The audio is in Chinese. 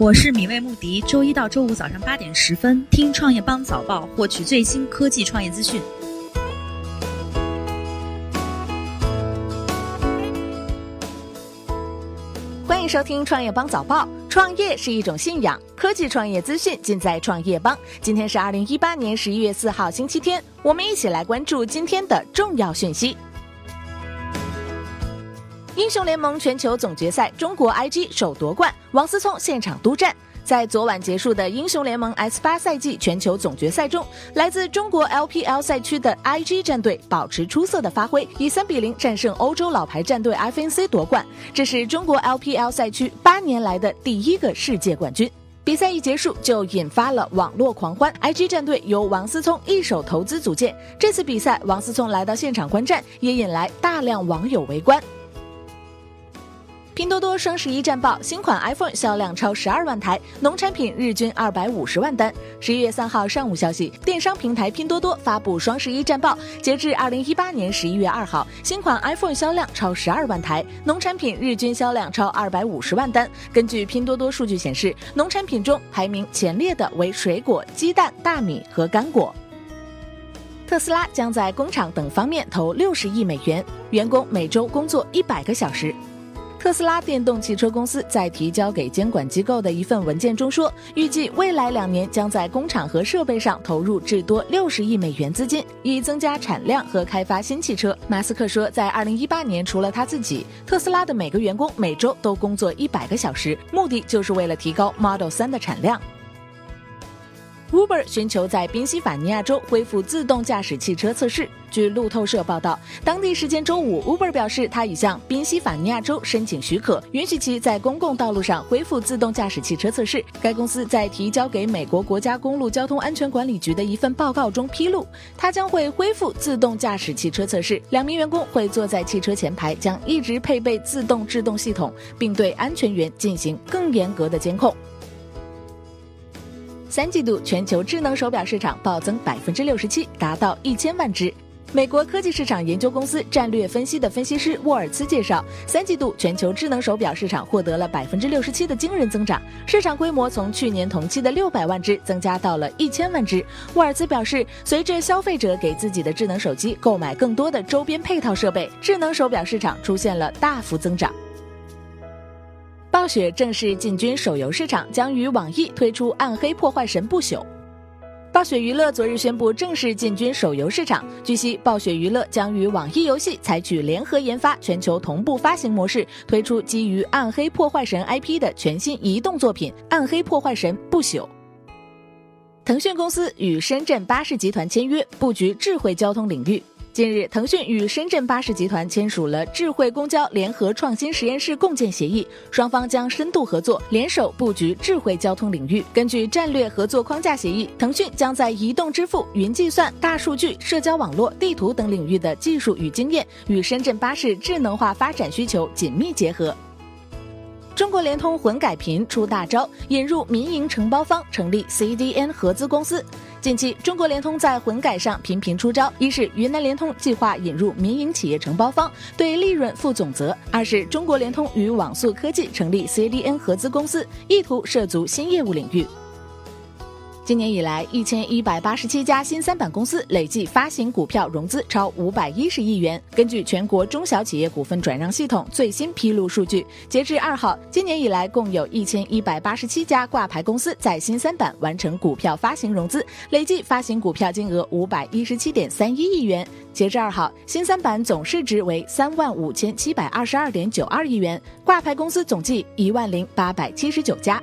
我是米未穆迪，周一到周五早上八点十分听创业邦早报，获取最新科技创业资讯。欢迎收听创业邦早报。创业是一种信仰，科技创业资讯尽在创业邦。今天是二零一八年十一月四号，星期天，我们一起来关注今天的重要讯息。英雄联盟全球总决赛，中国 IG 首夺冠，王思聪现场督战。在昨晚结束的英雄联盟 S 八赛季全球总决赛中，来自中国 LPL 赛区的 IG 战队保持出色的发挥，以三比零战胜欧洲老牌战队 FNC 夺冠。这是中国 LPL 赛区八年来的第一个世界冠军。比赛一结束就引发了网络狂欢。IG 战队由王思聪一手投资组建，这次比赛王思聪来到现场观战，也引来大量网友围观。拼多多双十一战报：新款 iPhone 销量超十二万台，农产品日均二百五十万单。十一月三号上午消息，电商平台拼多多发布双十一战报，截至二零一八年十一月二号，新款 iPhone 销量超十二万台，农产品日均销量超二百五十万单。根据拼多多数据显示，农产品中排名前列的为水果、鸡蛋、大米和干果。特斯拉将在工厂等方面投六十亿美元，员工每周工作一百个小时。特斯拉电动汽车公司在提交给监管机构的一份文件中说，预计未来两年将在工厂和设备上投入至多六十亿美元资金，以增加产量和开发新汽车。马斯克说，在二零一八年，除了他自己，特斯拉的每个员工每周都工作一百个小时，目的就是为了提高 Model 三的产量。Uber 寻求在宾夕法尼亚州恢复自动驾驶汽车测试。据路透社报道，当地时间周五，Uber 表示，他已向宾夕法尼亚州申请许可，允许其在公共道路上恢复自动驾驶汽车测试。该公司在提交给美国国家公路交通安全管理局的一份报告中披露，它将会恢复自动驾驶汽车测试。两名员工会坐在汽车前排，将一直配备自动制动系统，并对安全员进行更严格的监控。三季度全球智能手表市场暴增百分之六十七，达到一千万只。美国科技市场研究公司战略分析的分析师沃尔茨介绍，三季度全球智能手表市场获得了百分之六十七的惊人增长，市场规模从去年同期的六百万只增加到了一千万只。沃尔茨表示，随着消费者给自己的智能手机购买更多的周边配套设备，智能手表市场出现了大幅增长。暴雪正式进军手游市场，将与网易推出《暗黑破坏神不朽》。暴雪娱乐昨日宣布正式进军手游市场。据悉，暴雪娱乐将与网易游戏采取联合研发、全球同步发行模式，推出基于《暗黑破坏神》IP 的全新移动作品《暗黑破坏神不朽》。腾讯公司与深圳巴士集团签约，布局智慧交通领域。近日，腾讯与深圳巴士集团签署了智慧公交联合创新实验室共建协议，双方将深度合作，联手布局智慧交通领域。根据战略合作框架协议，腾讯将在移动支付、云计算、大数据、社交网络、地图等领域的技术与经验，与深圳巴士智能化发展需求紧密结合。中国联通混改频出大招，引入民营承包方，成立 CDN 合资公司。近期，中国联通在混改上频频出招：一是云南联通计划引入民营企业承包方，对利润负总责；二是中国联通与网速科技成立 CDN 合资公司，意图涉足新业务领域。今年以来，一千一百八十七家新三板公司累计发行股票融资超五百一十亿元。根据全国中小企业股份转让系统最新披露数据，截至二号，今年以来共有一千一百八十七家挂牌公司在新三板完成股票发行融资，累计发行股票金额五百一十七点三一亿元。截至二号，新三板总市值为三万五千七百二十二点九二亿元，挂牌公司总计一万零八百七十九家。